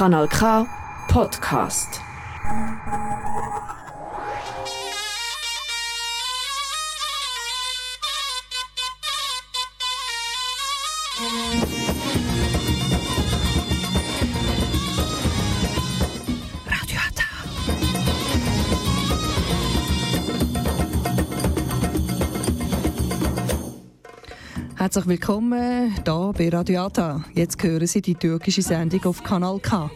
Kanal K Podcast. Herzlich willkommen hier bei Radiata. Jetzt hören Sie die türkische Sendung auf Kanal K.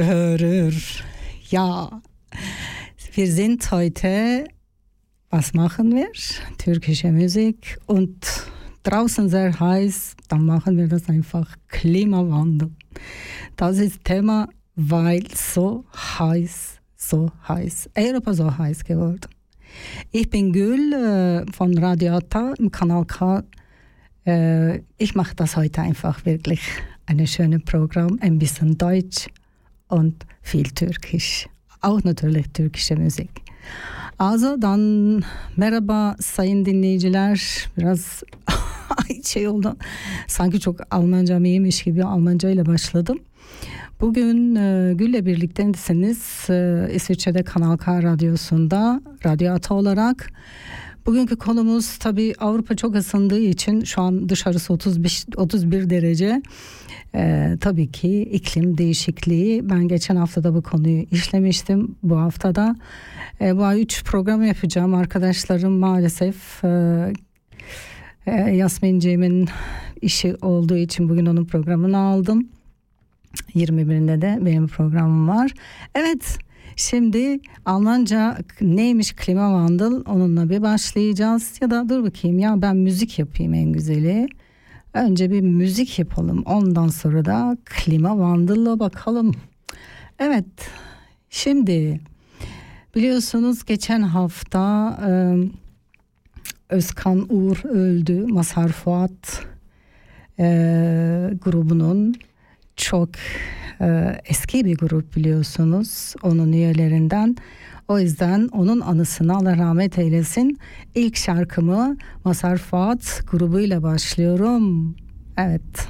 Hörer, ja, wir sind heute, was machen wir? Türkische Musik und draußen sehr heiß, dann machen wir das einfach Klimawandel. Das ist Thema, weil so heiß so heiß, Europa so heiß geworden. Ich bin Gül äh, von Radio Ata im Kanal K. Äh, ich mache das heute einfach wirklich ein schönes Programm, ein bisschen Deutsch und viel Türkisch. Auch natürlich türkische Musik. Also dann merhaba sayın dinleyiciler. Biraz şey oldu. Sanki çok Almancam iyiymiş gibi Almanca ile başladım. Bugün e, Gül'le birliktesiniz e, İsviçre'de Kanal K Radyosu'nda Radyo Ata olarak. Bugünkü konumuz tabii Avrupa çok ısındığı için şu an dışarısı 35, 31 derece. Ee, tabii ki iklim değişikliği. Ben geçen hafta da bu konuyu işlemiştim. Bu haftada e, bu ay 3 program yapacağım. Arkadaşlarım maalesef e, e, Yasmin Cem'in işi olduğu için bugün onun programını aldım. 21'inde de benim programım var. Evet şimdi Almanca neymiş klima vandal onunla bir başlayacağız. Ya da dur bakayım ya ben müzik yapayım en güzeli. Önce bir müzik yapalım ondan sonra da klima vandalla bakalım. Evet şimdi biliyorsunuz geçen hafta e, Özkan Uğur öldü. Mazhar Fuat e, grubunun çok e, eski bir grup biliyorsunuz onun üyelerinden. O yüzden onun anısına Allah rahmet eylesin. İlk şarkımı Masar Fuat grubuyla başlıyorum. Evet.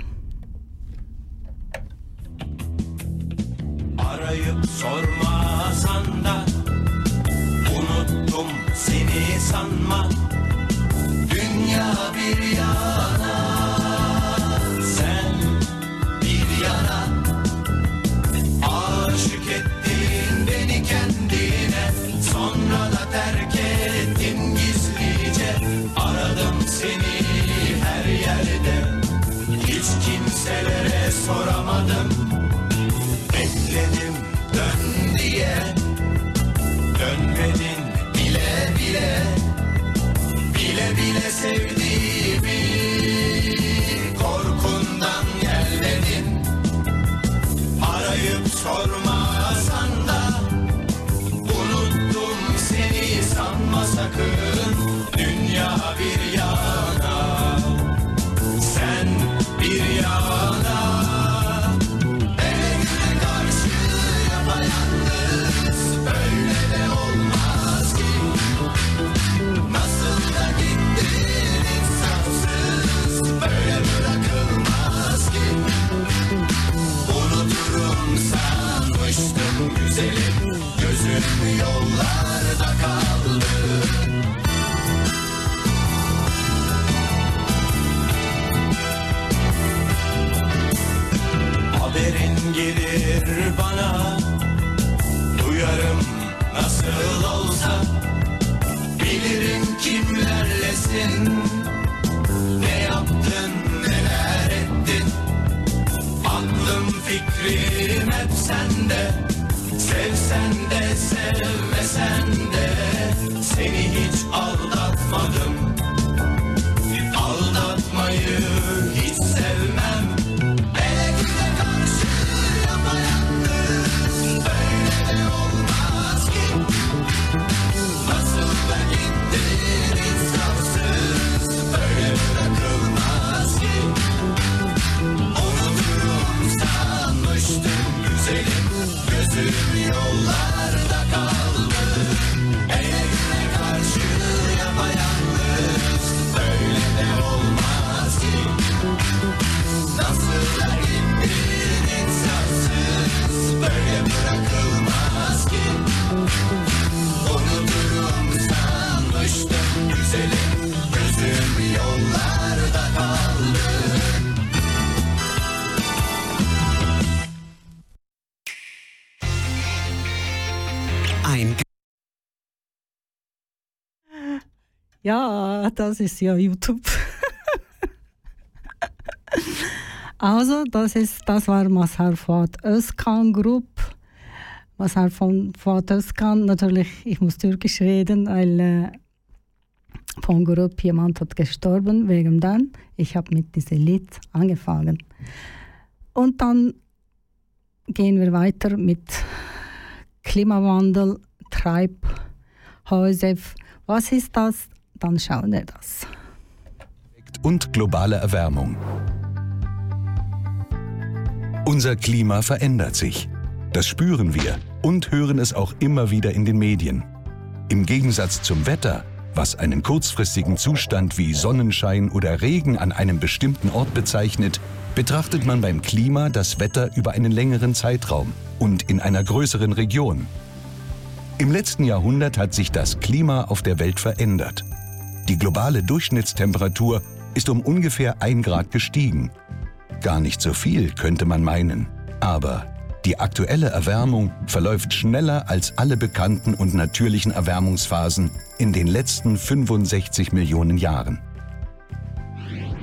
Arayıp sormasan da unuttum seni sanma. Dünya bir yana kimselere soramadım. Bekledim dön diye. Dönmedin bile bile. Bile bile sevdiğimi das ist ja YouTube. also, das, ist, das war Mazhar Fuat Özkan Group. Mazhar von Fuat Özkan, natürlich, ich muss Türkisch reden, weil äh, von Group jemand hat gestorben, wegen dann. Ich habe mit diesem Lied angefangen. Und dann gehen wir weiter mit Klimawandel, Treibhäuser. Was ist das? Dann schauen wir das. und globale Erwärmung. Unser Klima verändert sich. Das spüren wir und hören es auch immer wieder in den Medien. Im Gegensatz zum Wetter, was einen kurzfristigen Zustand wie Sonnenschein oder Regen an einem bestimmten Ort bezeichnet, betrachtet man beim Klima das Wetter über einen längeren Zeitraum und in einer größeren Region. Im letzten Jahrhundert hat sich das Klima auf der Welt verändert. Die globale Durchschnittstemperatur ist um ungefähr ein Grad gestiegen. Gar nicht so viel, könnte man meinen. Aber die aktuelle Erwärmung verläuft schneller als alle bekannten und natürlichen Erwärmungsphasen in den letzten 65 Millionen Jahren.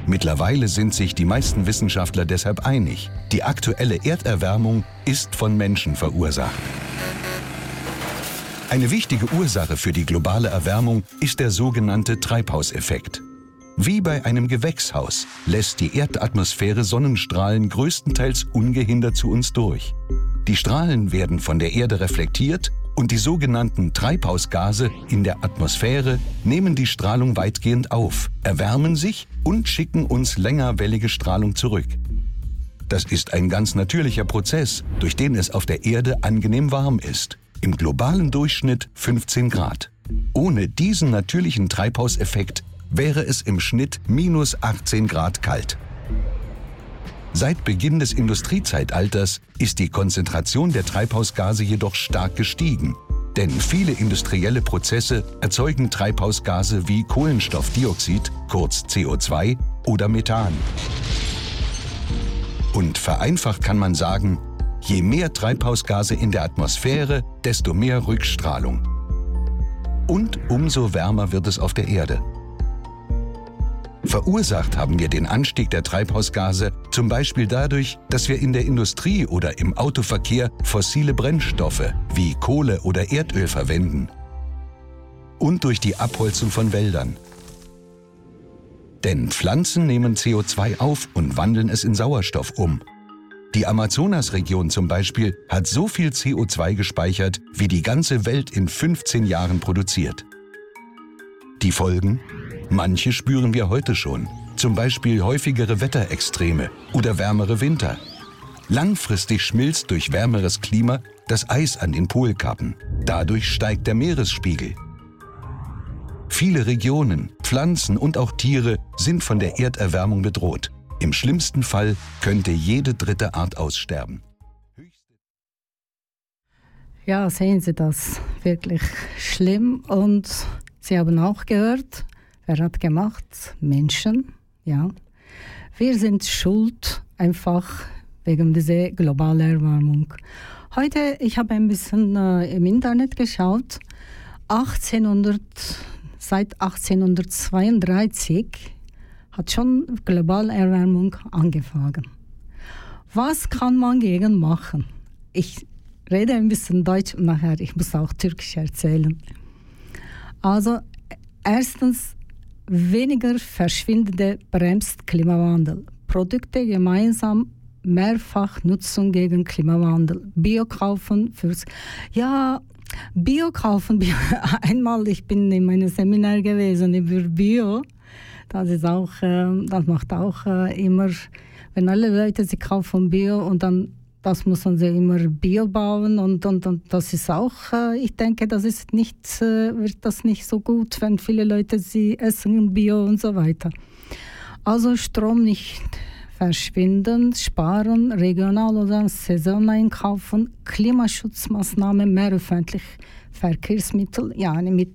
Mittlerweile sind sich die meisten Wissenschaftler deshalb einig, die aktuelle Erderwärmung ist von Menschen verursacht. Eine wichtige Ursache für die globale Erwärmung ist der sogenannte Treibhauseffekt. Wie bei einem Gewächshaus lässt die Erdatmosphäre Sonnenstrahlen größtenteils ungehindert zu uns durch. Die Strahlen werden von der Erde reflektiert und die sogenannten Treibhausgase in der Atmosphäre nehmen die Strahlung weitgehend auf, erwärmen sich und schicken uns längerwellige Strahlung zurück. Das ist ein ganz natürlicher Prozess, durch den es auf der Erde angenehm warm ist. Im globalen Durchschnitt 15 Grad. Ohne diesen natürlichen Treibhauseffekt wäre es im Schnitt minus 18 Grad kalt. Seit Beginn des Industriezeitalters ist die Konzentration der Treibhausgase jedoch stark gestiegen. Denn viele industrielle Prozesse erzeugen Treibhausgase wie Kohlenstoffdioxid, kurz CO2, oder Methan. Und vereinfacht kann man sagen, je mehr Treibhausgase in der Atmosphäre, desto mehr Rückstrahlung. Und umso wärmer wird es auf der Erde. Verursacht haben wir den Anstieg der Treibhausgase zum Beispiel dadurch, dass wir in der Industrie oder im Autoverkehr fossile Brennstoffe wie Kohle oder Erdöl verwenden. Und durch die Abholzung von Wäldern. Denn Pflanzen nehmen CO2 auf und wandeln es in Sauerstoff um. Die Amazonasregion zum Beispiel hat so viel CO2 gespeichert, wie die ganze Welt in 15 Jahren produziert. Die Folgen? Manche spüren wir heute schon, zum Beispiel häufigere Wetterextreme oder wärmere Winter. Langfristig schmilzt durch wärmeres Klima das Eis an den Polkappen. Dadurch steigt der Meeresspiegel. Viele Regionen, Pflanzen und auch Tiere sind von der Erderwärmung bedroht. Im schlimmsten Fall könnte jede dritte Art aussterben. Ja, sehen Sie das wirklich schlimm. Und Sie haben auch gehört, wer hat gemacht? Menschen. Ja. Wir sind schuld einfach wegen dieser globalen Erwärmung. Heute, ich habe ein bisschen äh, im Internet geschaut. 1800, seit 1832 hat schon globale Erwärmung angefangen. Was kann man gegen machen? Ich rede ein bisschen Deutsch und nachher, ich muss auch Türkisch erzählen. Also erstens, weniger Verschwindende bremst Klimawandel. Produkte gemeinsam Mehrfachnutzung gegen Klimawandel. Bio kaufen fürs... Ja, Bio kaufen. Einmal, ich bin in meinem Seminar gewesen über Bio. Das ist auch, äh, das macht auch äh, immer, wenn alle Leute sie kaufen Bio und dann das müssen sie immer Bio bauen und, und, und das ist auch, äh, ich denke, das ist nicht, wird das nicht so gut, wenn viele Leute sie essen Bio und so weiter. Also Strom nicht verschwinden, sparen, regional oder Saison einkaufen, Klimaschutzmaßnahmen, mehr öffentlich Verkehrsmittel, ja, mit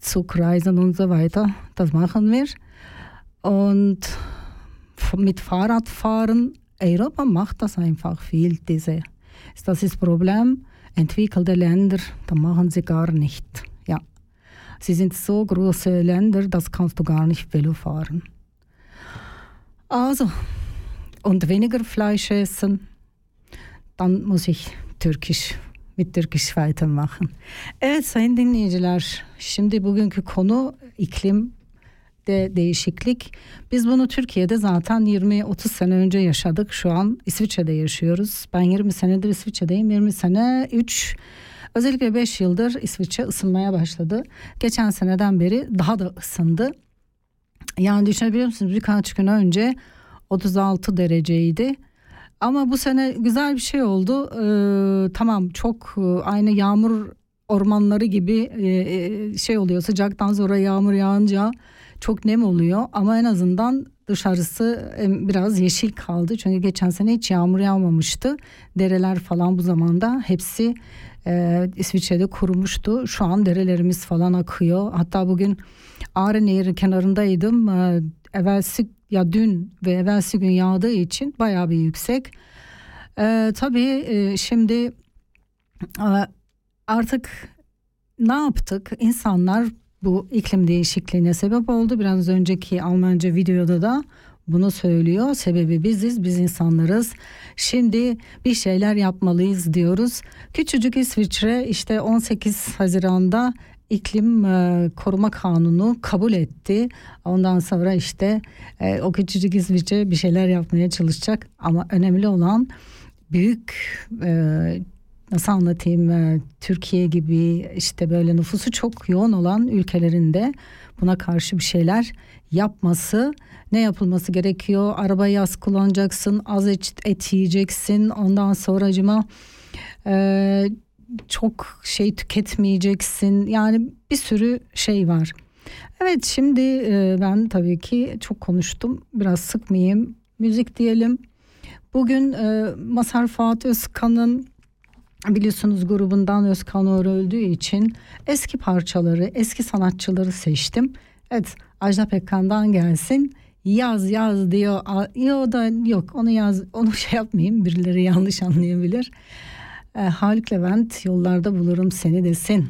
Zugreisen und so weiter, das machen wir. Und mit Fahrradfahren Europa macht das einfach viel, diese. Das ist das Problem. Entwickelte Länder, da machen sie gar nicht. Ja. Sie sind so große Länder, das kannst du gar nicht Velo fahren. Also, und weniger Fleisch essen, dann muss ich Türkisch mit Türkisch weitermachen. Evet sayın dinleyiciler, şimdi bugünkü konu iklim de değişiklik. Biz bunu Türkiye'de zaten 20-30 sene önce yaşadık. Şu an İsviçre'de yaşıyoruz. Ben 20 senedir İsviçre'deyim. 20 sene 3 özellikle 5 yıldır İsviçre ısınmaya başladı. Geçen seneden beri daha da ısındı. Yani düşünebiliyor musunuz birkaç gün önce 36 dereceydi. Ama bu sene güzel bir şey oldu. Ee, tamam çok e, aynı yağmur ormanları gibi e, e, şey oluyor. Sıcaktan sonra yağmur yağınca çok nem oluyor. Ama en azından dışarısı biraz yeşil kaldı. Çünkü geçen sene hiç yağmur yağmamıştı. Dereler falan bu zamanda hepsi e, İsviçre'de kurumuştu. Şu an derelerimiz falan akıyor. Hatta bugün Ağrı Nehri kenarındaydım. E, evvelsi ya dün ve evvelsi gün yağdığı için bayağı bir yüksek. E, tabii e, şimdi e, artık ne yaptık? İnsanlar bu iklim değişikliğine sebep oldu. Biraz önceki Almanca videoda da bunu söylüyor. Sebebi biziz, biz insanlarız. Şimdi bir şeyler yapmalıyız diyoruz. Küçücük İsviçre işte 18 Haziran'da iklim e, koruma kanunu kabul etti. Ondan sonra işte e, o küçücük İsviçre bir şeyler yapmaya çalışacak. Ama önemli olan büyük e, nasıl anlatayım e, Türkiye gibi işte böyle nüfusu çok yoğun olan ülkelerinde buna karşı bir şeyler yapması ne yapılması gerekiyor arabayı az kullanacaksın az et, et yiyeceksin ondan sonra acıma e, çok şey tüketmeyeceksin yani bir sürü şey var. Evet şimdi e, ben tabii ki çok konuştum biraz sıkmayayım müzik diyelim. Bugün e, Mazhar Fuat Özkan'ın biliyorsunuz grubundan Özkan Uğur öldüğü için eski parçaları, eski sanatçıları seçtim. Evet Ajda Pekkan'dan gelsin. Yaz yaz diyor. Yo da yok onu yaz onu şey yapmayayım birileri yanlış anlayabilir. E, Haluk Levent yollarda bulurum seni desin.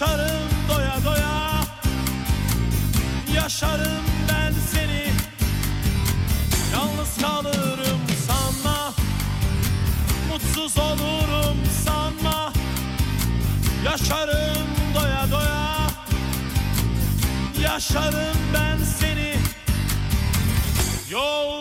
Yaşarım doya doya. Yaşarım ben seni. Yalnız kalırım sanma. Mutsuz olurum sanma. Yaşarım doya doya. Yaşarım ben seni. Yollarda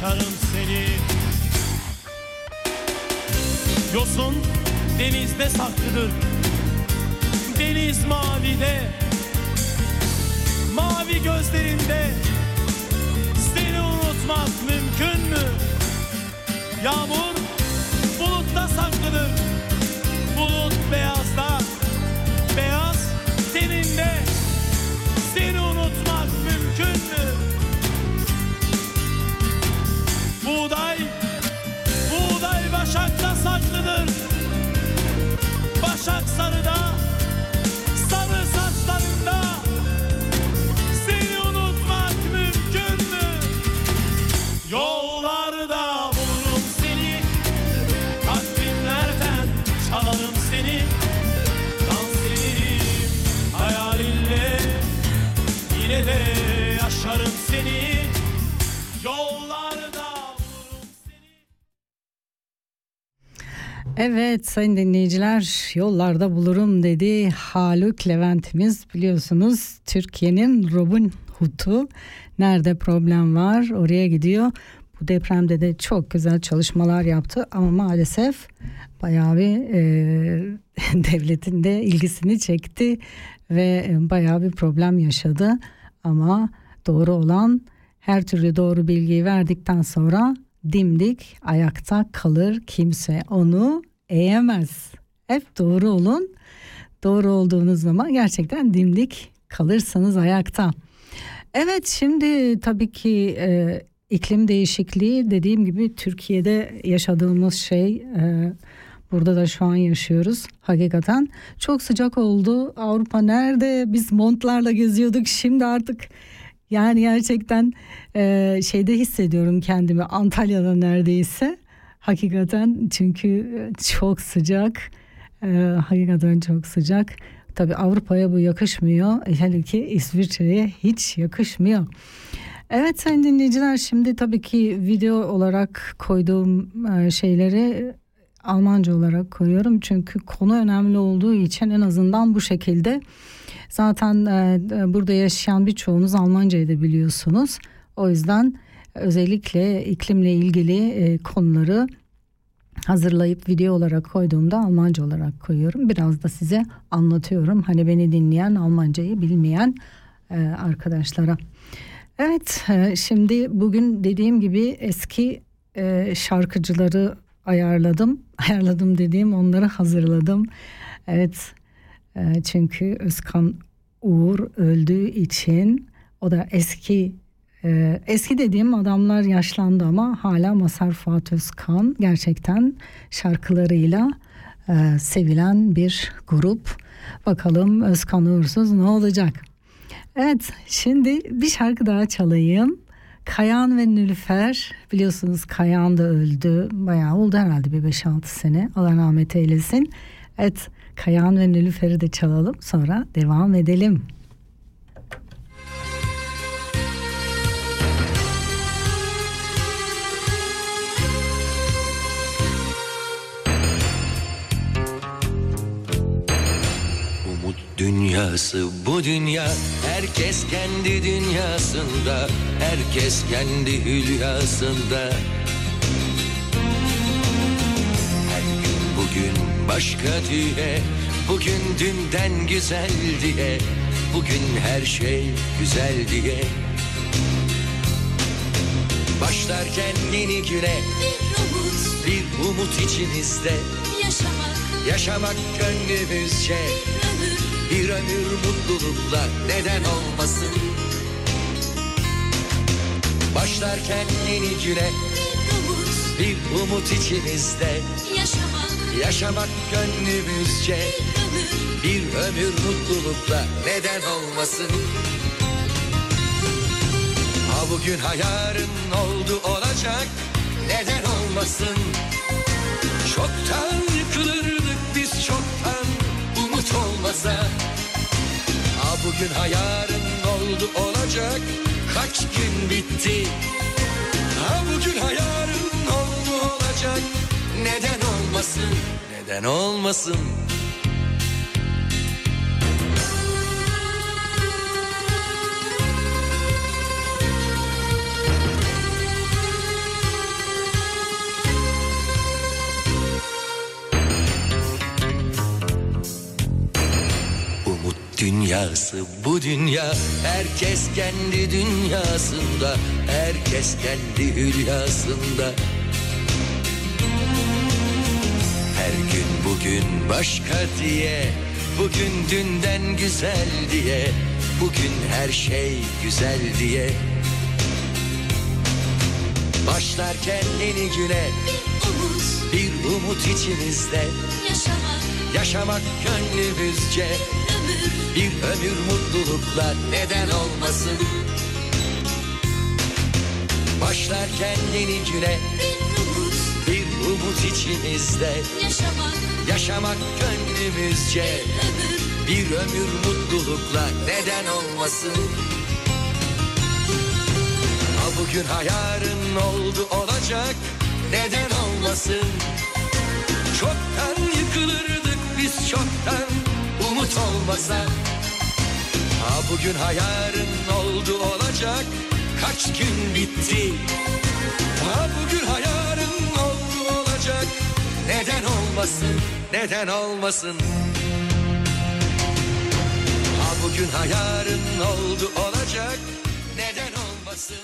yaşarım seni. Yosun denizde saklıdır. Deniz mavide. Mavi gözlerinde Seni unutmak mümkün mü? Yağmur Evet sayın dinleyiciler yollarda bulurum dedi Haluk Levent'imiz biliyorsunuz Türkiye'nin Robin Hood'u nerede problem var oraya gidiyor. Bu depremde de çok güzel çalışmalar yaptı ama maalesef bayağı bir e, devletin de ilgisini çekti ve e, bayağı bir problem yaşadı. Ama doğru olan her türlü doğru bilgiyi verdikten sonra dimdik ayakta kalır kimse onu eğemez. Hep doğru olun. Doğru olduğunuz zaman gerçekten dimdik kalırsanız ayakta. Evet şimdi tabii ki e, iklim değişikliği dediğim gibi Türkiye'de yaşadığımız şey e, burada da şu an yaşıyoruz hakikaten çok sıcak oldu Avrupa nerede biz montlarla geziyorduk şimdi artık yani gerçekten e, şeyde hissediyorum kendimi Antalya'da neredeyse. Hakikaten çünkü e, çok sıcak. E, hakikaten çok sıcak. Tabii Avrupa'ya bu yakışmıyor. Hele ki İsviçre'ye hiç yakışmıyor. Evet sayın dinleyiciler şimdi tabii ki video olarak koyduğum e, şeyleri Almanca olarak koyuyorum. Çünkü konu önemli olduğu için en azından bu şekilde zaten e, burada yaşayan birçoğunuz Almancayı da biliyorsunuz o yüzden özellikle iklimle ilgili e, konuları hazırlayıp video olarak koyduğumda Almanca olarak koyuyorum biraz da size anlatıyorum hani beni dinleyen Almancayı bilmeyen e, arkadaşlara. Evet e, şimdi bugün dediğim gibi eski e, şarkıcıları ayarladım. Ayarladım dediğim onları hazırladım. Evet e, çünkü Özkan Uğur öldüğü için o da eski e, eski dediğim adamlar yaşlandı ama hala Masar Fuat Özkan gerçekten şarkılarıyla e, sevilen bir grup. Bakalım Özkan Uğursuz ne olacak? Evet şimdi bir şarkı daha çalayım. Kayan ve Nülüfer biliyorsunuz Kayan da öldü. Bayağı oldu herhalde bir 5-6 sene. Allah rahmet eylesin. Evet Kayan ve Nülüfer'i de çalalım sonra devam edelim. Umut dünyası bu dünya Herkes kendi dünyasında Herkes kendi hülyasında başka diye. Bugün dünden güzel diye. Bugün her şey güzel diye. Başlarken yeni güne. Bir umut. Bir umut içimizde. Yaşamak. Yaşamak gönlümüzce. Ömür. Bir ömür mutlulukla neden olmasın? Başlarken yeni güne. Bir umut. Bir umut içimizde. Yaşamak Yaşamak gönlümüzce. Bir ömür. Mutlulukla neden olmasın? Ha bugün ha yarın oldu olacak. Neden olmasın? Çoktan yıkılırdık biz çoktan. Umut olmasa. Ha bugün ha yarın oldu olacak. Kaç gün bitti? Ha bugün ha neden olmasın? Dünyası bu dünya Herkes kendi dünyasında Herkes kendi hülyasında. Gün başka diye Bugün dünden güzel diye Bugün her şey güzel diye. Başlarken yeni güne Umut bir umut içimizde. Yaşamak Yaşamak gönlümüzce ömür bir ömür mutlulukla neden olmasın? Başlarken yeni güne bir umut bir içimizde yaşamak. Yaşamak gönlümüzce. Ömür bir ömür mutlulukla neden olmasın? Ha bugün ha yarın oldu olacak neden olmasın? Çoktan yıkılırdık biz çoktan umut olmasa. Ha bugün ha yarın oldu olacak kaç gün bitti? Ha bugün ha yarın oldu olacak neden olmasın neden olmasın Ha bugün ha yarın oldu olacak neden olmasın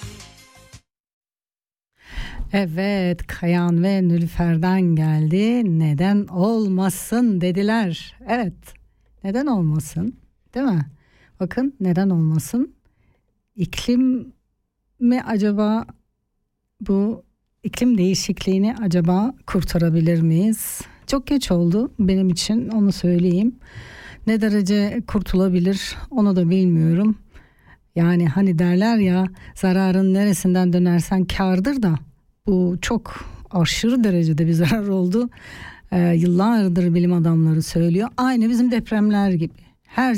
Evet, Kayan ve Nülfer'den geldi. Neden olmasın dediler. Evet, neden olmasın? Değil mi? Bakın neden olmasın? İklim mi acaba bu iklim değişikliğini acaba kurtarabilir miyiz? Çok geç oldu benim için onu söyleyeyim. Ne derece kurtulabilir onu da bilmiyorum. Yani hani derler ya zararın neresinden dönersen kardır da bu çok aşırı derecede bir zarar oldu. Ee, yıllardır bilim adamları söylüyor. Aynı bizim depremler gibi. Her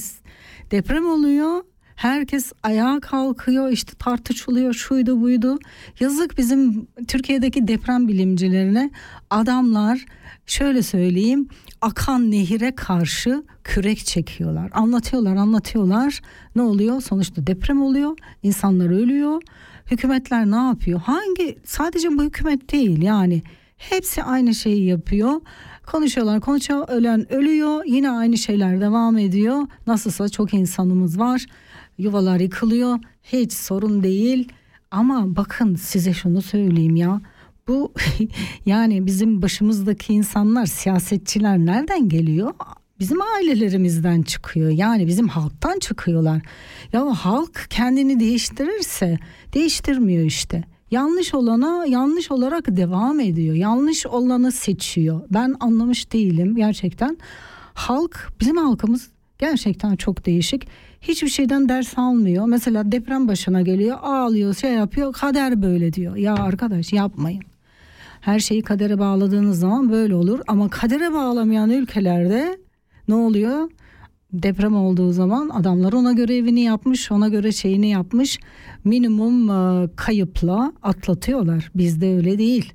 deprem oluyor. Herkes ayağa kalkıyor işte tartışılıyor şuydu buydu. Yazık bizim Türkiye'deki deprem bilimcilerine adamlar şöyle söyleyeyim akan nehire karşı kürek çekiyorlar. Anlatıyorlar anlatıyorlar ne oluyor sonuçta deprem oluyor insanlar ölüyor. Hükümetler ne yapıyor? Hangi sadece bu hükümet değil yani hepsi aynı şeyi yapıyor. Konuşuyorlar konuşuyor ölen ölüyor yine aynı şeyler devam ediyor. Nasılsa çok insanımız var yuvalar yıkılıyor hiç sorun değil. Ama bakın size şunu söyleyeyim ya bu yani bizim başımızdaki insanlar siyasetçiler nereden geliyor? Bizim ailelerimizden çıkıyor yani bizim halktan çıkıyorlar. Ya halk kendini değiştirirse değiştirmiyor işte. Yanlış olana yanlış olarak devam ediyor. Yanlış olanı seçiyor. Ben anlamış değilim gerçekten. Halk bizim halkımız gerçekten çok değişik. Hiçbir şeyden ders almıyor. Mesela deprem başına geliyor, ağlıyor, şey yapıyor. Kader böyle diyor. Ya arkadaş yapmayın. Her şeyi kadere bağladığınız zaman böyle olur ama kadere bağlamayan ülkelerde ne oluyor? Deprem olduğu zaman adamlar ona göre evini yapmış, ona göre şeyini yapmış. Minimum e, kayıpla atlatıyorlar. Bizde öyle değil.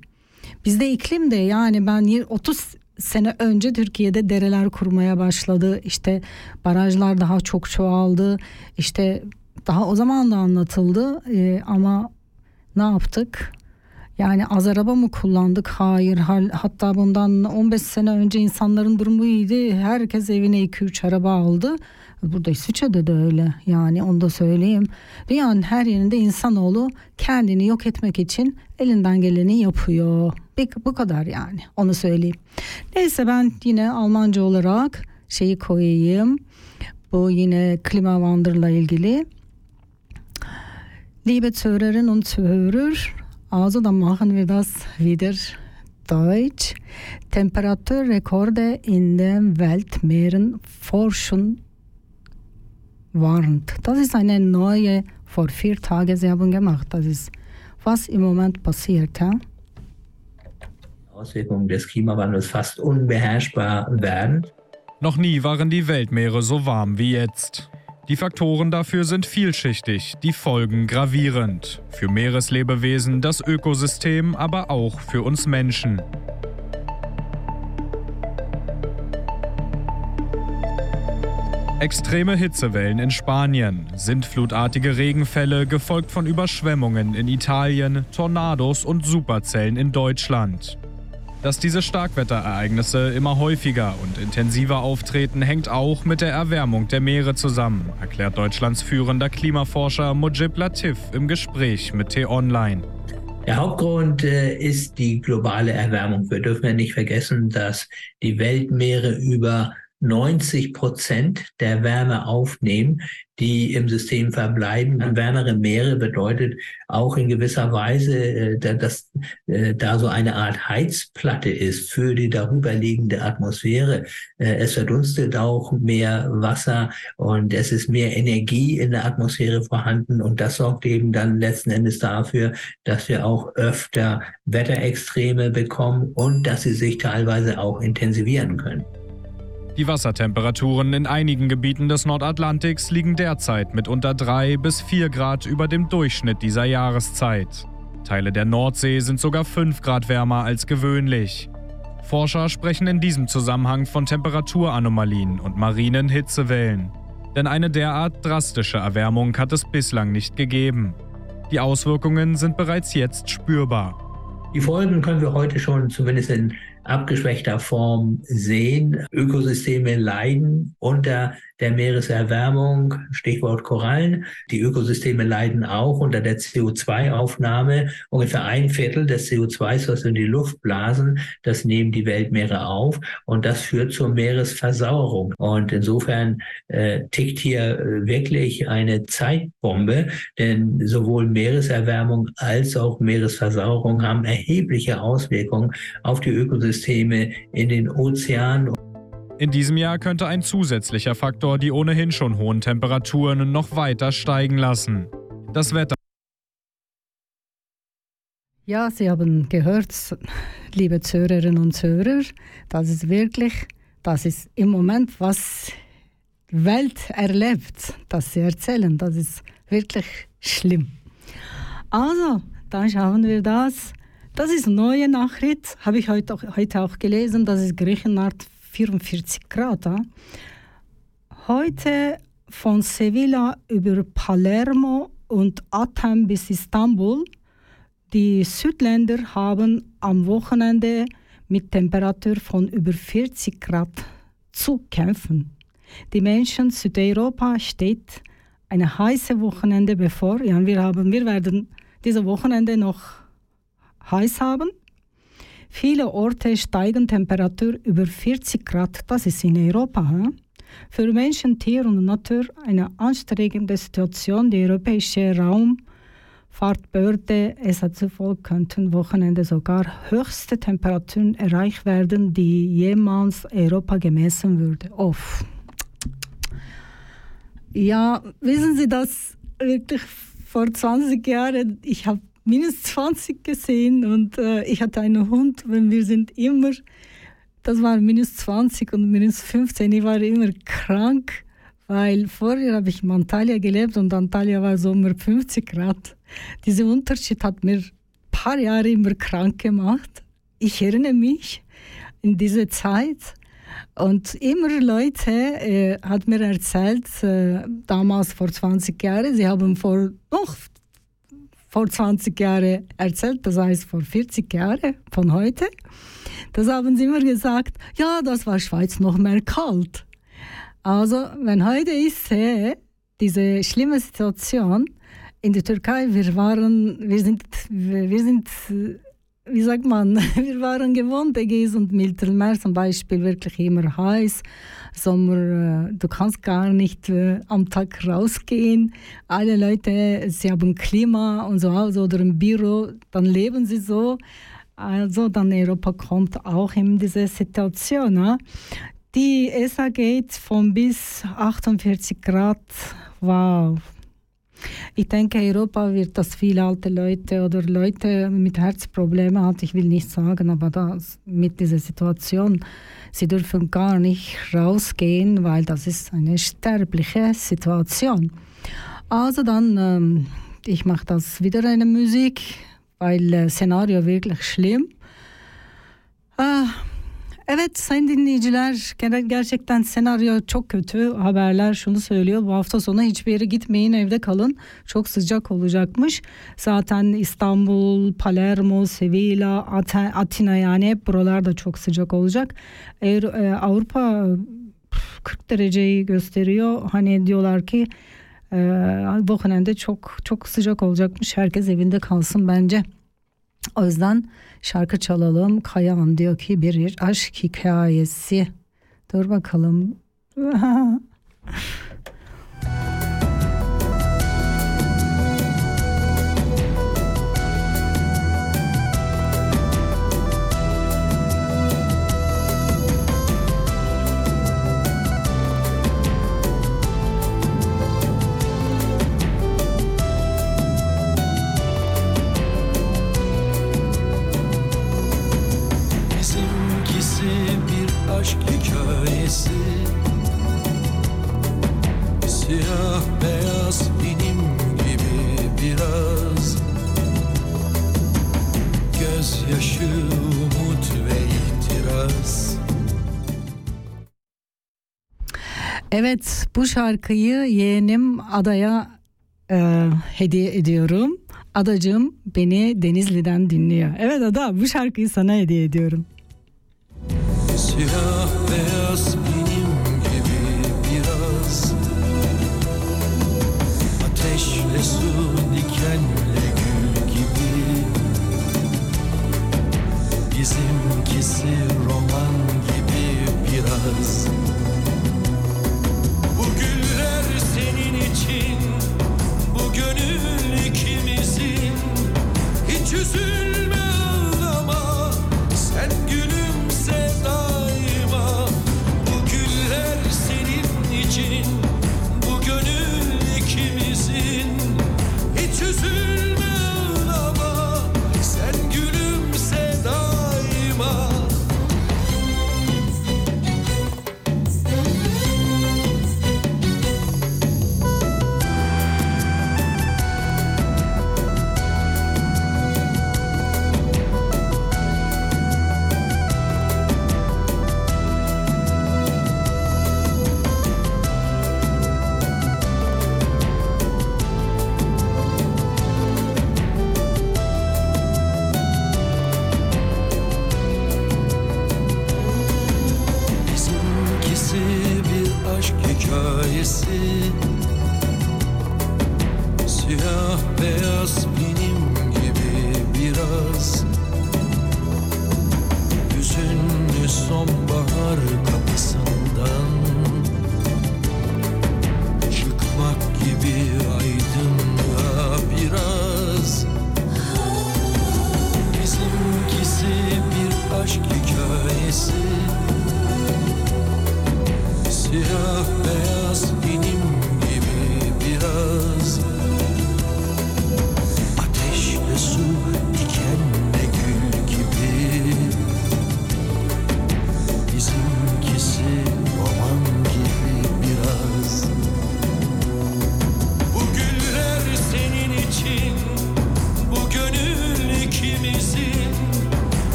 Bizde iklim de yani ben yir- 30 sene önce Türkiye'de dereler kurmaya başladı. İşte barajlar daha çok çoğaldı. İşte daha o zaman da anlatıldı E, ama ne yaptık? Yani az araba mı kullandık? Hayır. Hatta bundan 15 sene önce insanların durumu iyiydi. Herkes evine 2-3 araba aldı. Burada İsviçre'de de öyle. Yani onu da söyleyeyim. Dünyanın her yerinde insanoğlu kendini yok etmek için elinden geleni yapıyor. Bu kadar yani. Onu söyleyeyim. Neyse ben yine Almanca olarak şeyi koyayım. Bu yine Klimawandır'la ilgili. Liebe Zuhörerinnen und Zuhörer, also dann machen wir das wieder Deutsch. Temperaturrekorde in den Weltmeeren forschen warnt. Das ist eine neue, vor vier Tagen, Sie haben gemacht. Das ist, was im Moment passiert. Ja? Auswirkungen des Klimawandels fast unbeherrschbar werden. Noch nie waren die Weltmeere so warm wie jetzt. Die Faktoren dafür sind vielschichtig, die Folgen gravierend. Für Meereslebewesen, das Ökosystem, aber auch für uns Menschen. Extreme Hitzewellen in Spanien, sintflutartige Regenfälle, gefolgt von Überschwemmungen in Italien, Tornados und Superzellen in Deutschland. Dass diese Starkwetterereignisse immer häufiger und intensiver auftreten, hängt auch mit der Erwärmung der Meere zusammen, erklärt Deutschlands führender Klimaforscher Mujib Latif im Gespräch mit T-Online. Der Hauptgrund äh, ist die globale Erwärmung. Wir dürfen ja nicht vergessen, dass die Weltmeere über 90 Prozent der Wärme aufnehmen, die im System verbleiben. Wärmere Meere bedeutet auch in gewisser Weise, äh, da- dass äh, da so eine Art Heizplatte ist für die darüberliegende Atmosphäre. Äh, Es verdunstet auch mehr Wasser und es ist mehr Energie in der Atmosphäre vorhanden und das sorgt eben dann letzten Endes dafür, dass wir auch öfter Wetterextreme bekommen und dass sie sich teilweise auch intensivieren können. Die Wassertemperaturen in einigen Gebieten des Nordatlantiks liegen derzeit mit unter 3 bis 4 Grad über dem Durchschnitt dieser Jahreszeit. Teile der Nordsee sind sogar 5 Grad wärmer als gewöhnlich. Forscher sprechen in diesem Zusammenhang von Temperaturanomalien und marinen Hitzewellen. Denn eine derart drastische Erwärmung hat es bislang nicht gegeben. Die Auswirkungen sind bereits jetzt spürbar. Die Folgen können wir heute schon zumindest in abgeschwächter Form sehen. Ökosysteme leiden unter der Meereserwärmung, Stichwort Korallen. Die Ökosysteme leiden auch unter der CO2-Aufnahme. Ungefähr ein Viertel des CO2s, was in die Luft blasen, das nehmen die Weltmeere auf und das führt zur Meeresversauerung. Und insofern äh, tickt hier äh, wirklich eine Zeitbombe, denn sowohl Meereserwärmung als auch Meeresversauerung haben erhebliche Auswirkungen auf die Ökosysteme in den Ozeanen. In diesem Jahr könnte ein zusätzlicher Faktor die ohnehin schon hohen Temperaturen noch weiter steigen lassen. Das Wetter. Ja, Sie haben gehört, liebe Zuhörerinnen und Zuhörer, das ist wirklich, das ist im Moment, was die Welt erlebt, das Sie erzählen, das ist wirklich schlimm. Also, dann schauen wir das. Das ist neue Nachricht, habe ich heute auch, heute auch gelesen, das ist Griechenland 44 Grad. Heute von Sevilla über Palermo und Athen bis Istanbul. Die Südländer haben am Wochenende mit Temperatur von über 40 Grad zu kämpfen. Die Menschen Südeuropa steht eine heiße Wochenende bevor. Ja, wir, haben, wir werden diese Wochenende noch heiß haben. Viele Orte steigen Temperatur über 40 Grad. Das ist in Europa. Hm? Für Menschen, Tier und Natur eine anstrengende Situation. Die europäische Raumfahrtbehörde ESA zufolge könnten Wochenende sogar höchste Temperaturen erreicht werden, die jemals Europa gemessen würde. Off. Ja, wissen Sie das wirklich vor 20 Jahren? Ich habe minus 20 gesehen und äh, ich hatte einen Hund, wenn wir sind immer, das war minus 20 und minus 15, ich war immer krank, weil vorher habe ich in Antalya gelebt und Antalya war Sommer 50 Grad. Dieser Unterschied hat mir ein paar Jahre immer krank gemacht. Ich erinnere mich in diese Zeit und immer Leute äh, hat mir erzählt, äh, damals vor 20 Jahren, sie haben vor noch vor 20 Jahren erzählt, das heißt vor 40 Jahren von heute. Das haben sie immer gesagt, ja, das war Schweiz noch mehr kalt. Also, wenn heute ich sehe, diese schlimme Situation in der Türkei, wir waren, wir sind, wir sind, wie sagt man, wir waren gewohnt, Ägäis und Mittelmeer zum Beispiel wirklich immer heiß. Sommer, äh, du kannst gar nicht äh, am Tag rausgehen. Alle Leute, sie haben Klima und so Hause oder im Büro, dann leben sie so. Also dann Europa kommt auch in diese Situation. Ja? Die ESA geht von bis 48 Grad. Wow. Ich denke, Europa wird das viele alte Leute oder Leute mit Herzproblemen hat. Ich will nicht sagen, aber das mit dieser Situation, sie dürfen gar nicht rausgehen, weil das ist eine sterbliche Situation. Also dann, ähm, ich mache das wieder eine Musik, weil äh, Szenario wirklich schlimm. Äh, Evet sayın dinleyiciler gerçekten senaryo çok kötü. Haberler şunu söylüyor bu hafta sonu hiçbir yere gitmeyin evde kalın. Çok sıcak olacakmış. Zaten İstanbul, Palermo, Sevilla, Atina yani hep buralarda çok sıcak olacak. Eğer e, Avrupa pf, 40 dereceyi gösteriyor. Hani diyorlar ki e, Wochenend'de çok çok sıcak olacakmış. Herkes evinde kalsın bence. O yüzden şarkı çalalım. Kayahan diyor ki bir aşk hikayesi. Dur bakalım. Evet bu şarkıyı yeğenim Ada'ya e, hediye ediyorum. Adacığım beni Denizli'den dinliyor. Evet Ada bu şarkıyı sana hediye ediyorum. Siyah beyaz benim gibi biraz Ateşle su dikenle gül gibi Bizimkisi roman gibi biraz için Bu gönül ikimizin. Hiç üzülme ağlama Sen gülümse daima. Bu güller senin için Bu gönül ikimizin. Hiç üzülme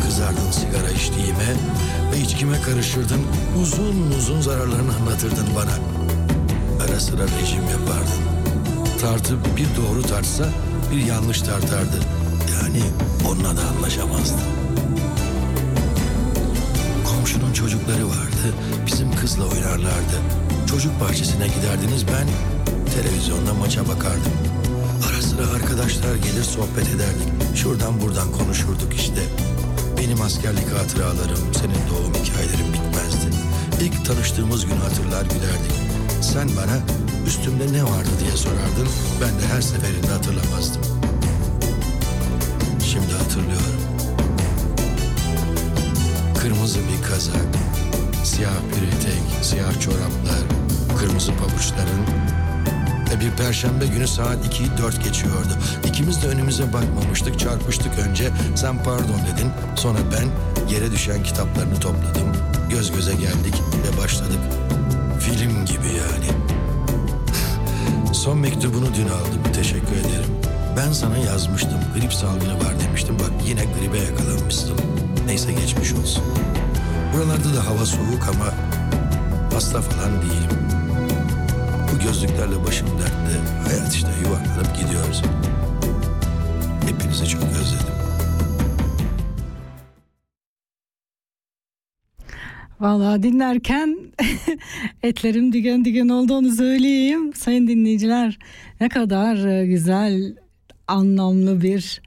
kızardın sigara içtiğime, Ve içkime karışırdın. Uzun uzun zararlarını anlatırdın bana. Ara sıra rejim yapardın. Tartı bir doğru tartsa bir yanlış tartardı. Yani onunla da anlaşamazdın. Komşunun çocukları vardı. Bizim kızla oynarlardı. Çocuk bahçesine giderdiniz ben televizyonda maça bakardım. Ara sıra arkadaşlar gelir sohbet ederdik. Şuradan buradan konuşurduk işte. Benim askerlik hatıralarım, senin doğum hikayelerin bitmezdi. İlk tanıştığımız günü hatırlar gülerdik. Sen bana üstümde ne vardı diye sorardın. Ben de her seferinde hatırlamazdım. Şimdi hatırlıyorum. Kırmızı bir kazak, siyah bir etek, siyah çoraplar, kırmızı pabuçların ve bir perşembe günü saat 2'yi 4 geçiyordu. İkimiz de önümüze bakmamıştık, çarpıştık önce. Sen pardon dedin, sonra ben yere düşen kitaplarını topladım. Göz göze geldik ve başladık. Film gibi yani. Son mektubunu dün aldım, teşekkür ederim. Ben sana yazmıştım, grip salgını var demiştim. Bak yine gribe yakalanmışsın. Neyse geçmiş olsun. Buralarda da hava soğuk ama hasta falan değilim. Gözlüklerle başım dertte. Hayat işte yuvarlanıp gidiyoruz. Hepinizi çok özledim. Vallahi dinlerken etlerim digen digen olduğunu söyleyeyim. Sayın dinleyiciler ne kadar e, güzel, anlamlı bir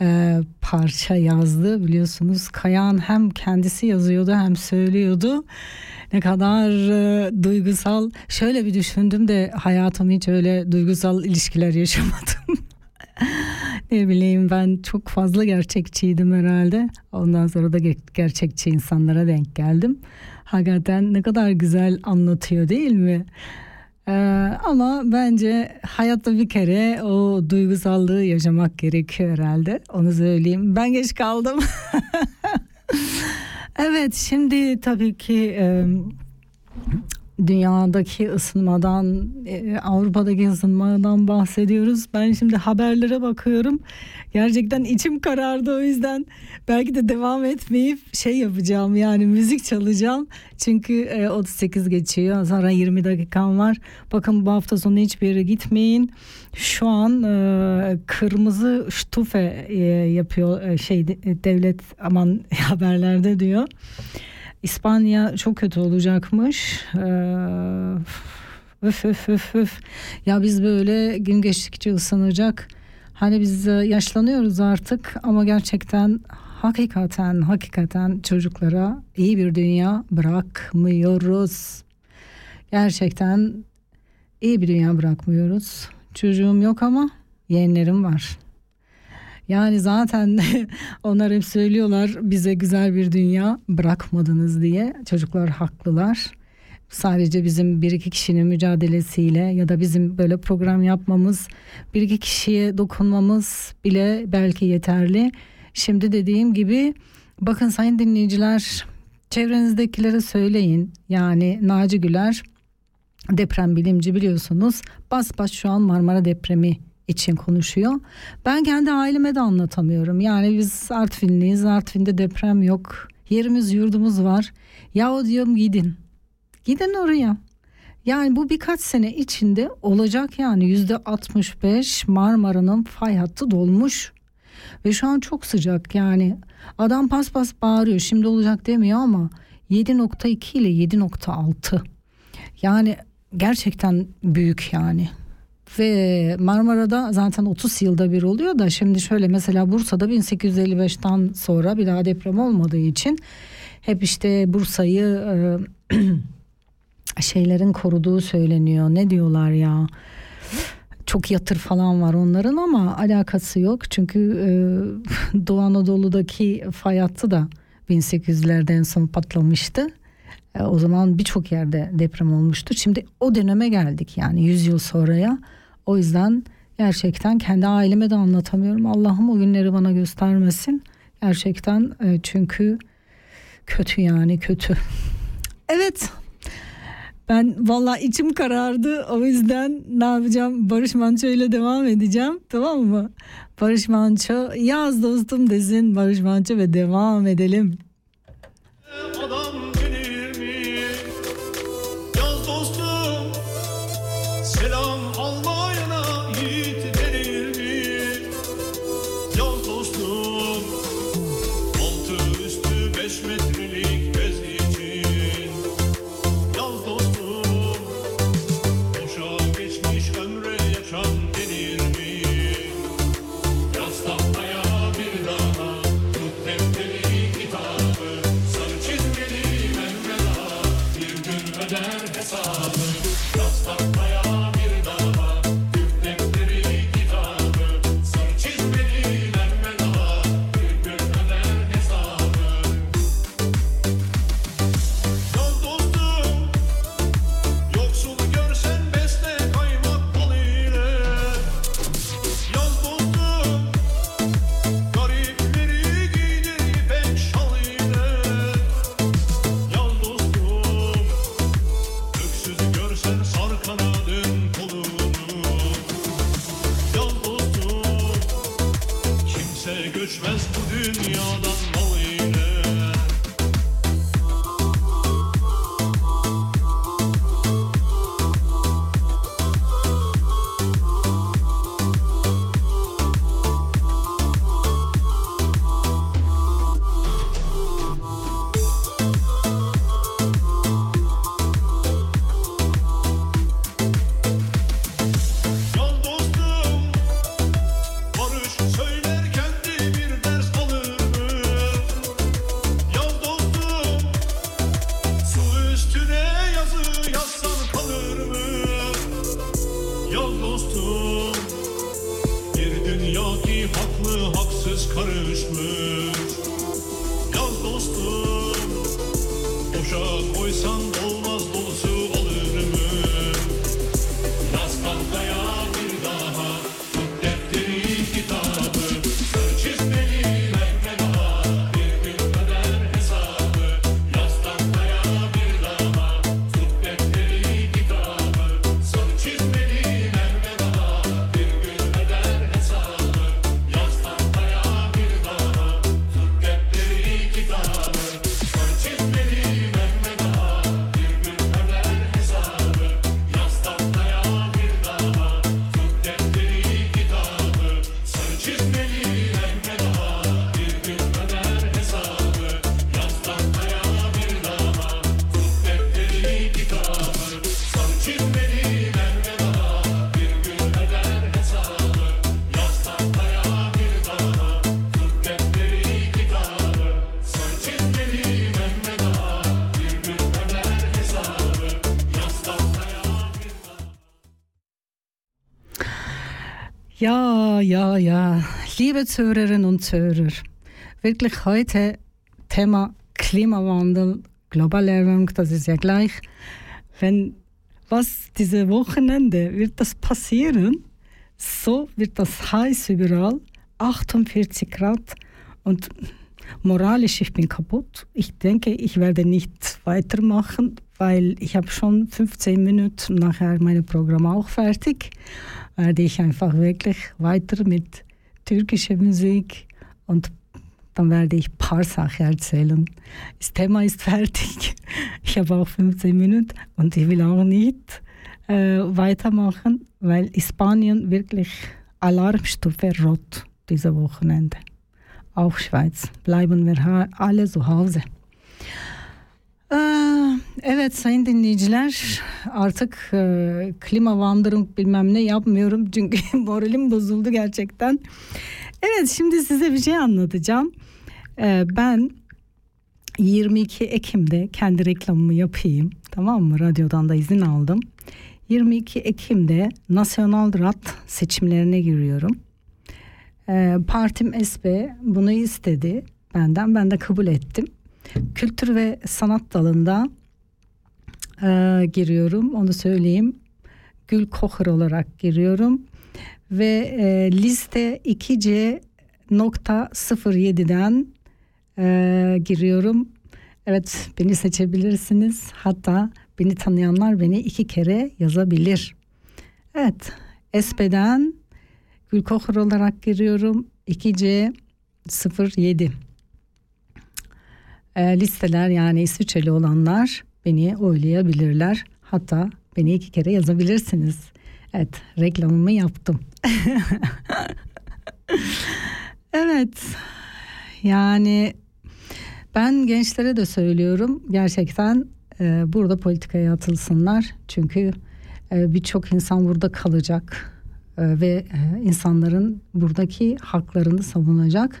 e, parça yazdı biliyorsunuz. Kayan hem kendisi yazıyordu hem söylüyordu. Ne kadar e, duygusal. Şöyle bir düşündüm de hayatım hiç öyle duygusal ilişkiler yaşamadım. ne bileyim ben çok fazla gerçekçiydim herhalde. Ondan sonra da ge- gerçekçi insanlara denk geldim. Hakikaten ne kadar güzel anlatıyor değil mi? Ee, ama bence hayatta bir kere o duygusallığı yaşamak gerekiyor herhalde. Onu söyleyeyim. Ben geç kaldım. evet şimdi tabii ki dünyadaki ısınmadan, e, Avrupa'daki ısınmadan bahsediyoruz. Ben şimdi haberlere bakıyorum. Gerçekten içim karardı o yüzden belki de devam etmeyip şey yapacağım yani müzik çalacağım. Çünkü e, 38 geçiyor sonra 20 dakikam var. Bakın bu hafta sonu hiçbir yere gitmeyin. Şu an e, kırmızı ştufe e, yapıyor e, şey de- devlet aman haberlerde diyor. İspanya çok kötü olacakmış. Ee, öf öf öf öf. Ya biz böyle gün geçtikçe ısınacak. Hani biz e, yaşlanıyoruz artık ama gerçekten hakikaten hakikaten çocuklara iyi bir dünya bırakmıyoruz. Gerçekten iyi bir dünya bırakmıyoruz. Çocuğum yok ama yeğenlerim var. Yani zaten onlar hep söylüyorlar bize güzel bir dünya bırakmadınız diye. Çocuklar haklılar. Sadece bizim bir iki kişinin mücadelesiyle ya da bizim böyle program yapmamız, bir iki kişiye dokunmamız bile belki yeterli. Şimdi dediğim gibi bakın sayın dinleyiciler çevrenizdekilere söyleyin. Yani Naci Güler deprem bilimci biliyorsunuz. Bas bas şu an Marmara depremi için konuşuyor. Ben kendi aileme de anlatamıyorum. Yani biz Artvinliyiz. Artvin'de deprem yok. Yerimiz yurdumuz var. Ya o diyorum gidin. Gidin oraya. Yani bu birkaç sene içinde olacak yani yüzde 65 Marmara'nın fay hattı dolmuş. Ve şu an çok sıcak yani adam pas pas bağırıyor şimdi olacak demiyor ama 7.2 ile 7.6 yani gerçekten büyük yani ve Marmara'da zaten 30 yılda bir oluyor da şimdi şöyle mesela Bursa'da 1855'ten sonra bir daha deprem olmadığı için hep işte Bursa'yı e, şeylerin koruduğu söyleniyor. Ne diyorlar ya? Çok yatır falan var onların ama alakası yok. Çünkü e, Doğu Anadolu'daki fay hattı da 1800'lerden son patlamıştı. E, o zaman birçok yerde deprem olmuştu. Şimdi o döneme geldik yani 100 yıl sonraya. O yüzden gerçekten kendi aileme de anlatamıyorum. Allah'ım o günleri bana göstermesin. Gerçekten e, çünkü kötü yani kötü. Evet. Ben valla içim karardı. O yüzden ne yapacağım? Barış Manço ile devam edeceğim. Tamam mı? Barış Manço yaz dostum desin Barış Manço ve devam edelim. Adam Liebe Zuhörerinnen und Zuhörer, wirklich heute Thema Klimawandel, globale Erwärmung, das ist ja gleich. Wenn was diese Wochenende wird das passieren, so wird das heiß überall, 48 Grad und moralisch ich bin kaputt. Ich denke, ich werde nicht weitermachen, weil ich habe schon 15 Minuten nachher mein Programm auch fertig, werde ich einfach wirklich weiter mit türkischer Musik und dann werde ich ein paar Sachen erzählen. Das Thema ist fertig. Ich habe auch 15 Minuten und ich will auch nicht äh, weitermachen, weil Spanien wirklich Alarmstufe rot diese Wochenende. Auch Schweiz. Bleiben wir alle zu Hause. Ee, Evet sayın dinleyiciler artık e, klima vandırım bilmem ne yapmıyorum çünkü moralim bozuldu gerçekten. Evet şimdi size bir şey anlatacağım. Ee, ben 22 Ekim'de kendi reklamımı yapayım tamam mı radyodan da izin aldım. 22 Ekim'de Nasyonal Rad seçimlerine giriyorum. Ee, partim SP bunu istedi benden ben de kabul ettim. Kültür ve sanat dalında e, giriyorum onu söyleyeyim. Gül Kocher olarak giriyorum ve e, liste 2C nokta 07'den e, giriyorum. Evet beni seçebilirsiniz. Hatta beni tanıyanlar beni iki kere yazabilir. Evet SP'den Gül Kocher olarak giriyorum. 2C 07 e, listeler yani İsviçreli olanlar beni oylayabilirler. Hatta beni iki kere yazabilirsiniz. Evet reklamımı yaptım. evet yani ben gençlere de söylüyorum gerçekten e, burada politikaya atılsınlar. Çünkü e, birçok insan burada kalacak e, ve e, insanların buradaki haklarını savunacak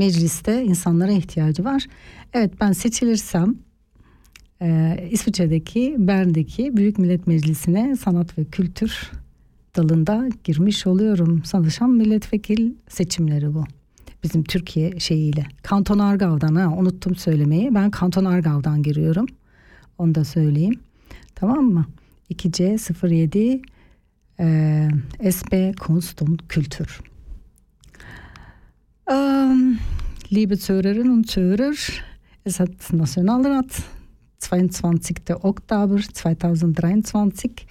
mecliste insanlara ihtiyacı var. Evet ben seçilirsem Ee, İsviçre'deki Bern'deki Büyük Millet Meclisi'ne sanat ve kültür dalında girmiş oluyorum. Sanırsam milletvekil seçimleri bu. Bizim Türkiye şeyiyle. Kanton Argav'dan ha unuttum söylemeyi. Ben Kanton Argav'dan giriyorum. Onu da söyleyeyim. Tamam mı? 2C07 e, SB Kunst und Kultur. Ähm, liebe Zuhörerinnen und Zuhörer, es hat Nationalrat 22. Oktober 2023.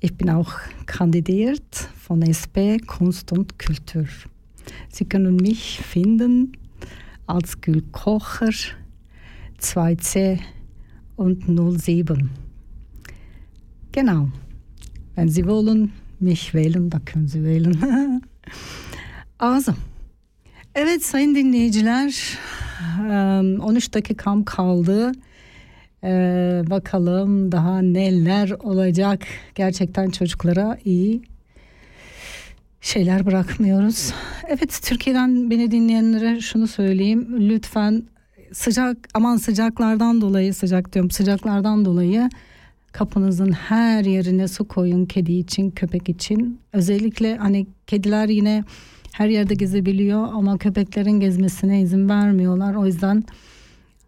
Ich bin auch kandidiert von SP Kunst und Kultur. Sie können mich finden als Gül Kocher 2C und 07. Genau. Wenn Sie wollen, mich wählen, da können Sie wählen. also, evet sayın dinleyiciler, em, 13 dakikam kaldı. Ee, bakalım daha neler olacak. Gerçekten çocuklara iyi şeyler bırakmıyoruz. Evet Türkiye'den beni dinleyenlere şunu söyleyeyim. Lütfen sıcak aman sıcaklardan dolayı sıcak diyorum sıcaklardan dolayı kapınızın her yerine su koyun kedi için köpek için. Özellikle hani kediler yine her yerde gezebiliyor ama köpeklerin gezmesine izin vermiyorlar. O yüzden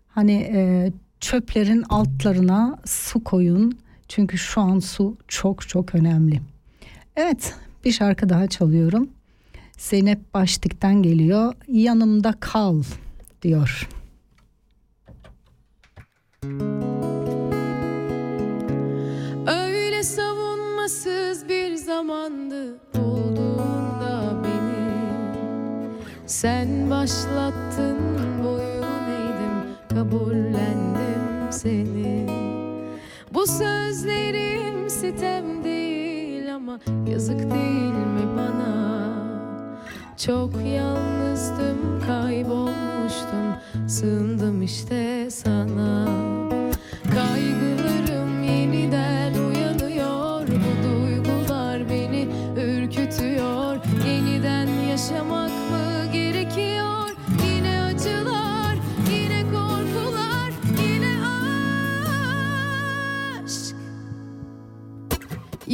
hani e, çöplerin altlarına su koyun. Çünkü şu an su çok çok önemli. Evet bir şarkı daha çalıyorum. Zeynep Baştik'ten geliyor. Yanımda kal diyor. Öyle Sen başlattın boyun eğdim kabullendim seni. Bu sözlerim sitem değil ama yazık değil mi bana? Çok yalnızdım kaybolmuştum sığındım işte sana. Kaygılarım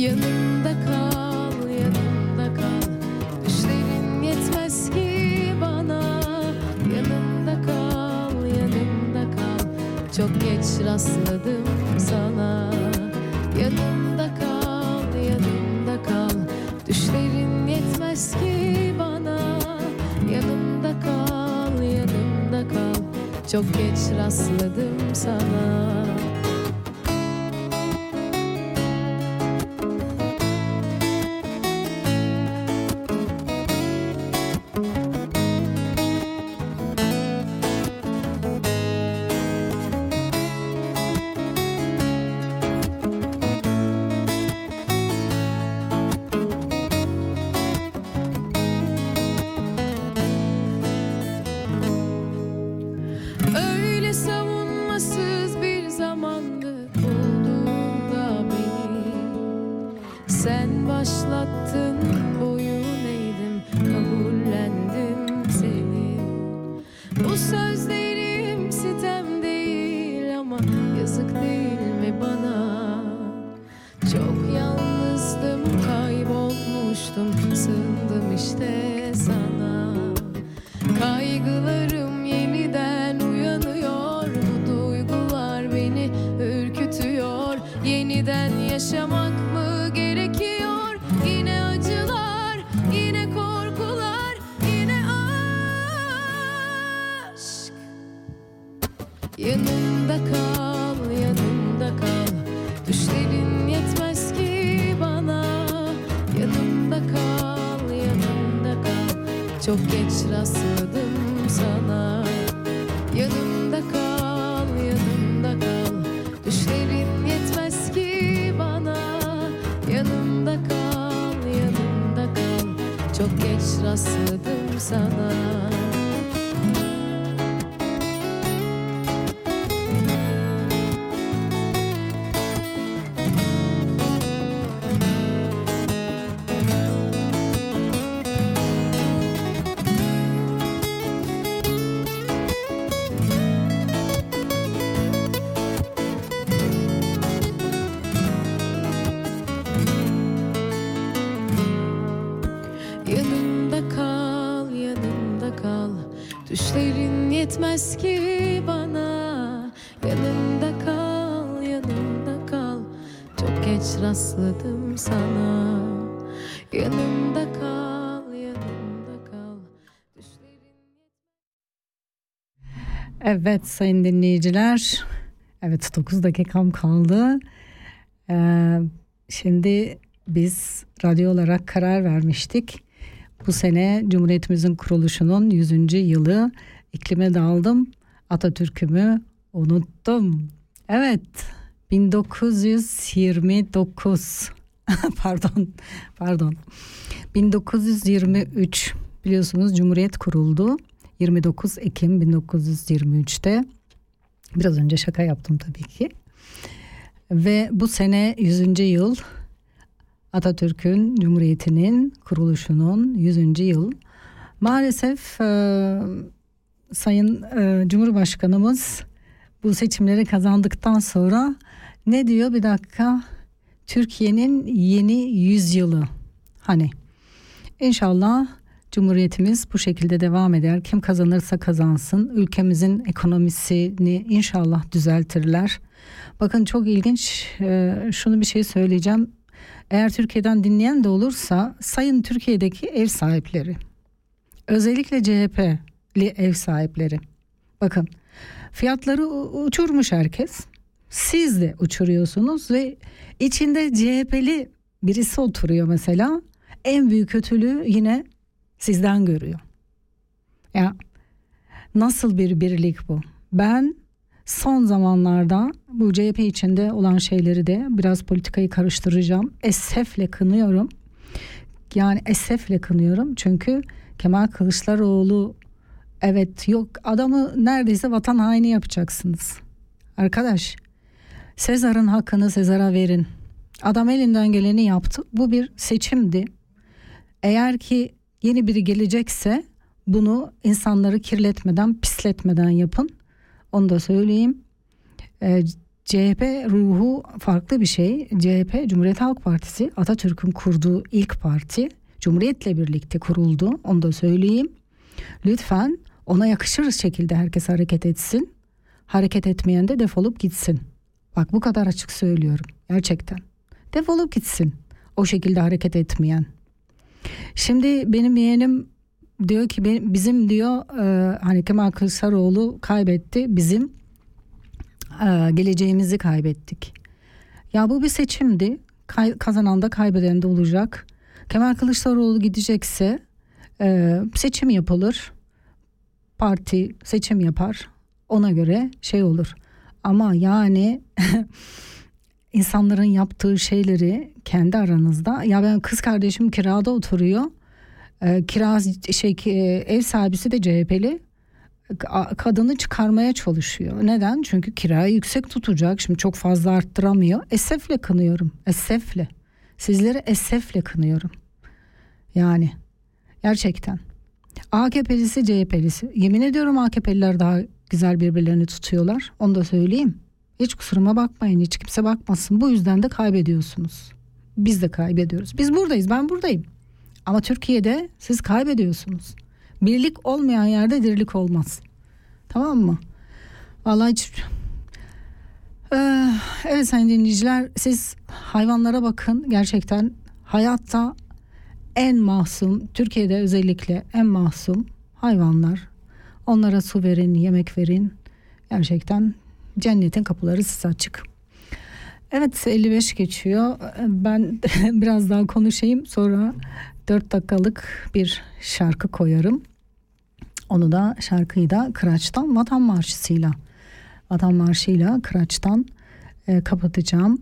Yanımda kal, yanımda kal. Düşlerin yetmez ki bana. Yanımda kal, yanımda kal. Çok geç rastladım sana. Yanımda kal, yanımda kal. Düşlerin yetmez ki bana. Yanımda kal, yanımda kal. Çok geç rastladım sana Düşlerin yetmez ki bana. Yanımda kal, yanımda kal. Çok geç rastladım sana Evet sayın dinleyiciler. Evet 9 dakikam kaldı. Ee, şimdi biz radyo olarak karar vermiştik. Bu sene Cumhuriyetimizin kuruluşunun 100. yılı iklime daldım. Atatürk'ümü unuttum. Evet 1929 pardon pardon 1923 biliyorsunuz Cumhuriyet kuruldu. 29 Ekim 1923'te biraz önce şaka yaptım tabii ki. Ve bu sene 100. yıl Atatürk'ün Cumhuriyeti'nin kuruluşunun 100. yıl. Maalesef e, Sayın e, Cumhurbaşkanımız bu seçimleri kazandıktan sonra ne diyor bir dakika Türkiye'nin yeni yüzyılı hani inşallah Cumhuriyetimiz bu şekilde devam eder. Kim kazanırsa kazansın. Ülkemizin ekonomisini inşallah düzeltirler. Bakın çok ilginç e, şunu bir şey söyleyeceğim. Eğer Türkiye'den dinleyen de olursa sayın Türkiye'deki ev sahipleri özellikle CHP'li ev sahipleri bakın fiyatları uçurmuş herkes. Siz de uçuruyorsunuz ve içinde CHP'li birisi oturuyor mesela. En büyük kötülüğü yine sizden görüyor. Ya nasıl bir birlik bu? Ben son zamanlarda bu CHP içinde olan şeyleri de biraz politikayı karıştıracağım. Esefle kınıyorum. Yani esefle kınıyorum çünkü Kemal Kılıçdaroğlu evet yok adamı neredeyse vatan haini yapacaksınız. Arkadaş Sezar'ın hakkını Sezar'a verin. Adam elinden geleni yaptı. Bu bir seçimdi. Eğer ki yeni biri gelecekse bunu insanları kirletmeden, pisletmeden yapın. Onu da söyleyeyim. Ee, CHP ruhu farklı bir şey. CHP Cumhuriyet Halk Partisi Atatürk'ün kurduğu ilk parti. Cumhuriyet'le birlikte kuruldu. Onu da söyleyeyim. Lütfen ona yakışır şekilde herkes hareket etsin. Hareket etmeyen de defolup gitsin. Bak bu kadar açık söylüyorum. Gerçekten. Defolup gitsin. O şekilde hareket etmeyen. Şimdi benim yeğenim diyor ki bizim diyor e, hani Kemal Kılıçdaroğlu kaybetti. Bizim e, geleceğimizi kaybettik. Ya bu bir seçimdi. Kazanan da kaybeden de olacak. Kemal Kılıçdaroğlu gidecekse e, seçim yapılır. Parti seçim yapar. Ona göre şey olur. Ama yani insanların yaptığı şeyleri kendi aranızda ya ben kız kardeşim kirada oturuyor. E, kira şey ev sahibisi de CHP'li kadını çıkarmaya çalışıyor. Neden? Çünkü kirayı yüksek tutacak. Şimdi çok fazla arttıramıyor. Esefle kınıyorum. Esefle. Sizleri esefle kınıyorum. Yani gerçekten. AKP'lisi CHP'lisi. Yemin ediyorum AKP'liler daha güzel birbirlerini tutuyorlar. Onu da söyleyeyim. Hiç kusuruma bakmayın. Hiç kimse bakmasın. Bu yüzden de kaybediyorsunuz. Biz de kaybediyoruz. Biz buradayız. Ben buradayım. Ama Türkiye'de siz kaybediyorsunuz. Birlik olmayan yerde dirlik olmaz. Tamam mı? Vallahi hiç... Ee, evet sayın dinleyiciler siz hayvanlara bakın. Gerçekten hayatta en masum, Türkiye'de özellikle en masum hayvanlar. Onlara su verin, yemek verin. Gerçekten cennetin kapıları size açık. Evet 55 geçiyor. Ben biraz daha konuşayım sonra 4 dakikalık bir şarkı koyarım. Onu da şarkıyı da Kıraç'tan Vatan Marşı'sıyla Vatan Marşı'yla Kıraç'tan e, kapatacağım.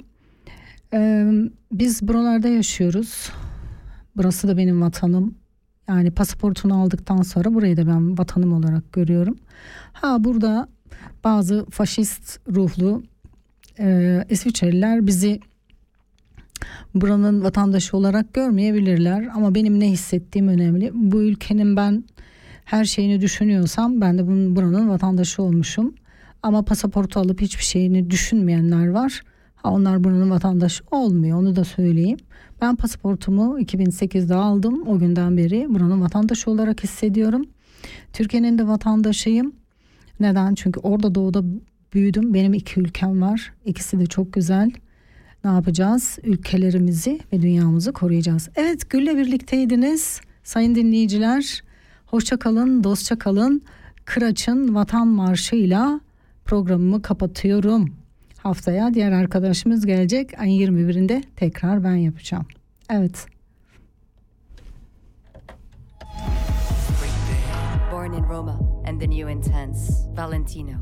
E, biz buralarda yaşıyoruz. Burası da benim vatanım. Yani pasaportunu aldıktan sonra burayı da ben vatanım olarak görüyorum. Ha burada bazı faşist ruhlu e, İsviçreliler bizi buranın vatandaşı olarak görmeyebilirler ama benim ne hissettiğim önemli. Bu ülkenin ben her şeyini düşünüyorsam ben de bunun buranın vatandaşı olmuşum. Ama pasaportu alıp hiçbir şeyini düşünmeyenler var. Ha, onlar buranın vatandaşı olmuyor onu da söyleyeyim. Ben pasaportumu 2008'de aldım. O günden beri buranın vatandaşı olarak hissediyorum. Türkiye'nin de vatandaşıyım. Neden? Çünkü orada doğuda büyüdüm. Benim iki ülkem var. İkisi de çok güzel. Ne yapacağız? Ülkelerimizi ve dünyamızı koruyacağız. Evet Gül'le birlikteydiniz. Sayın dinleyiciler. Hoşça kalın, dostça kalın. Kıraç'ın Vatan Marşı'yla programımı kapatıyorum. Haftaya diğer arkadaşımız gelecek. Ayın 21'inde tekrar ben yapacağım. Evet. Born in Roma and the new intense Valentino.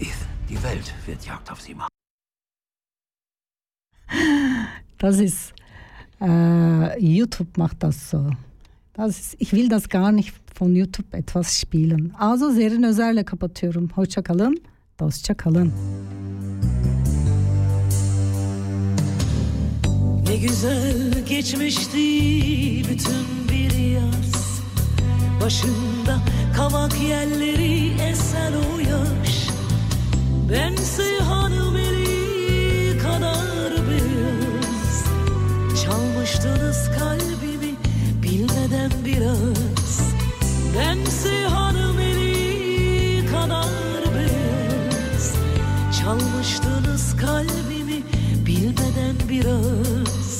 Ethan, die Welt wird Jagd auf sie machen. Das ist äh, YouTube macht das so. Das ist, ich will das gar nicht von YouTube etwas spielen. Also Zerrin Özer'le kapatıyorum. Hoşça kalın, dostça kalın. Ne güzel geçmişti bütün bir yaz Başında kavak yelleri esen o yaş. Bense hanım eli kadar beyaz Çalmıştınız kalbimi bilmeden biraz. Bense hanım eli kadar beyaz Çalmıştınız kalbimi bilmeden biraz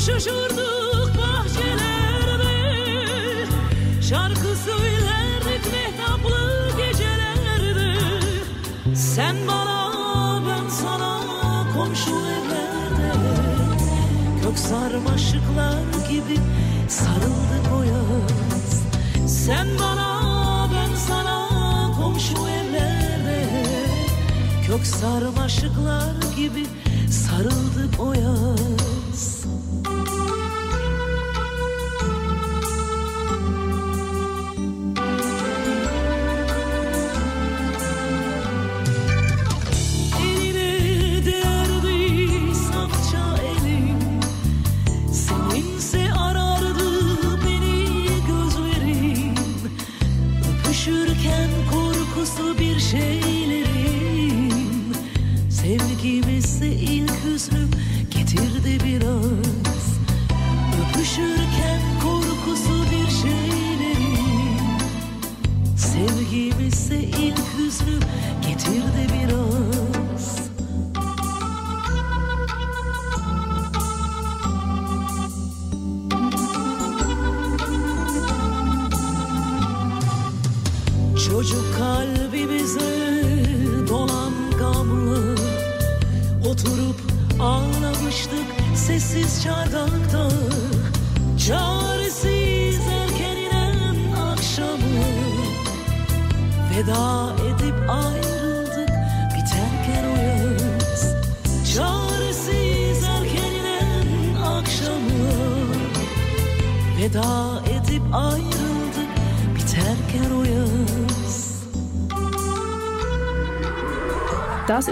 koşuşurduk bahçelerde. Şarkı söylerdik mehtaplı gecelerde. Sen bana ben sana komşu evlerde. Kök sarmaşıklar gibi sarıldık o yaz. Sen bana ben sana komşu evlerde. Kök sarmaşıklar gibi sarıldık o yaz